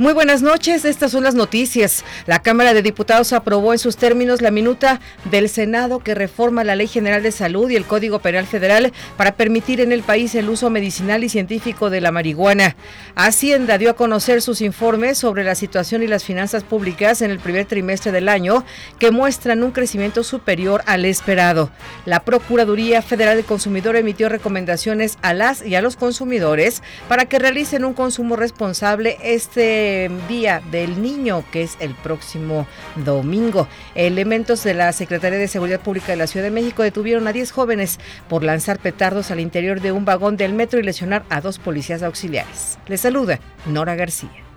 Muy buenas noches, estas son las noticias. La Cámara de Diputados aprobó en sus términos la minuta del Senado que reforma la Ley General de Salud y el Código Penal Federal para permitir en el país el uso medicinal y científico de la marihuana. Hacienda dio a conocer sus informes sobre la situación y las finanzas públicas en el primer trimestre del año que muestran un crecimiento superior al esperado. La Procuraduría Federal del Consumidor emitió recomendaciones a las y a los consumidores para que realicen un consumo responsable este Día del Niño, que es el próximo domingo. Elementos de la Secretaría de Seguridad Pública de la Ciudad de México detuvieron a 10 jóvenes por lanzar petardos al interior de un vagón del metro y lesionar a dos policías auxiliares. Les saluda Nora García.